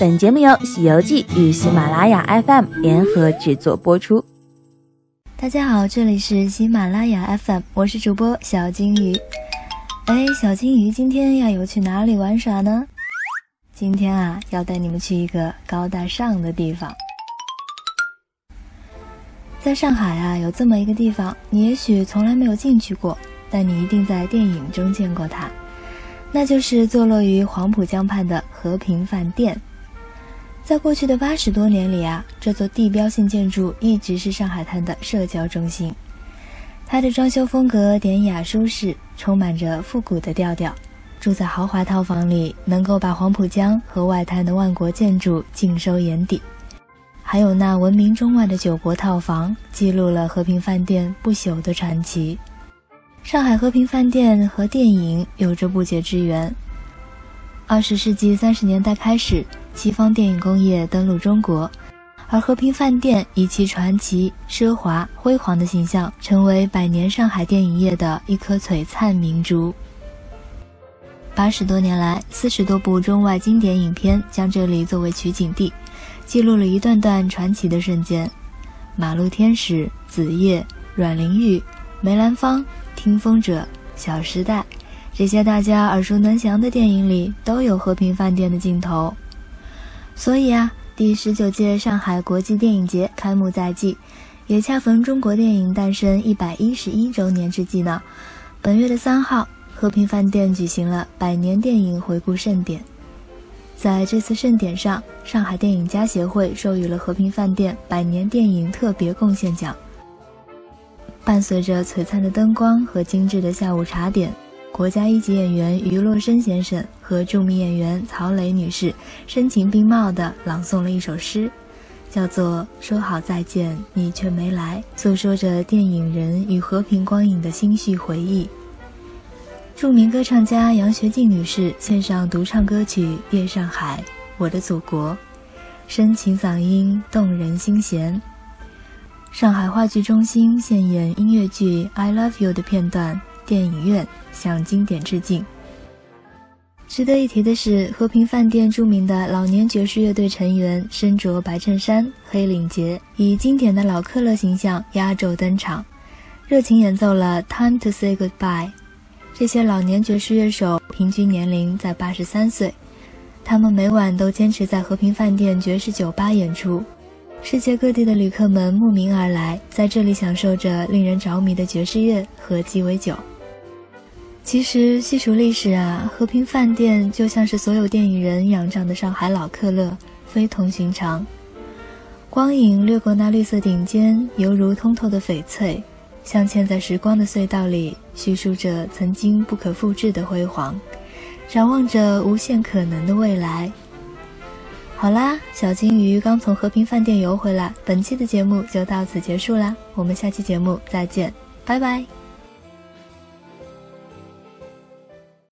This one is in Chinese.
本节目由《西游记》与喜马拉雅 FM 联合制作播出。大家好，这里是喜马拉雅 FM，我是主播小金鱼。哎，小金鱼今天要游去哪里玩耍呢？今天啊，要带你们去一个高大上的地方。在上海啊，有这么一个地方，你也许从来没有进去过，但你一定在电影中见过它，那就是坐落于黄浦江畔的和平饭店。在过去的八十多年里啊，这座地标性建筑一直是上海滩的社交中心。它的装修风格典雅舒适，充满着复古的调调。住在豪华套房里，能够把黄浦江和外滩的万国建筑尽收眼底。还有那闻名中外的九国套房，记录了和平饭店不朽的传奇。上海和平饭店和电影有着不解之缘。二十世纪三十年代开始。西方电影工业登陆中国，而和平饭店以其传奇、奢华、辉煌的形象，成为百年上海电影业的一颗璀璨明珠。八十多年来，四十多部中外经典影片将这里作为取景地，记录了一段段传奇的瞬间。《马路天使》《子夜》《阮玲玉》《梅兰芳》《听风者》《小时代》，这些大家耳熟能详的电影里，都有和平饭店的镜头。所以啊，第十九届上海国际电影节开幕在即，也恰逢中国电影诞生一百一十一周年之际呢。本月的三号，和平饭店举行了百年电影回顾盛典。在这次盛典上，上海电影家协会授予了和平饭店百年电影特别贡献奖。伴随着璀璨的灯光和精致的下午茶点。国家一级演员于洛生先生和著名演员曹磊女士声情并茂地朗诵了一首诗，叫做《说好再见，你却没来》，诉说着电影人与和平光影的心绪回忆。著名歌唱家杨学静女士献上独唱歌曲《夜上海，我的祖国》，深情嗓音动人心弦。上海话剧中心现演音乐剧《I Love You》的片段。电影院向经典致敬。值得一提的是，和平饭店著名的老年爵士乐队成员身着白衬衫、黑领结，以经典的老克勒形象压轴登场，热情演奏了《Time to Say Goodbye》。这些老年爵士乐手平均年龄在八十三岁，他们每晚都坚持在和平饭店爵士酒吧演出。世界各地的旅客们慕名而来，在这里享受着令人着迷的爵士乐和鸡尾酒。其实细数历史啊，和平饭店就像是所有电影人仰仗的上海老克勒，非同寻常。光影掠过那绿色顶尖，犹如通透的翡翠，镶嵌在时光的隧道里，叙述着曾经不可复制的辉煌，展望着无限可能的未来。好啦，小金鱼刚从和平饭店游回来，本期的节目就到此结束啦，我们下期节目再见，拜拜。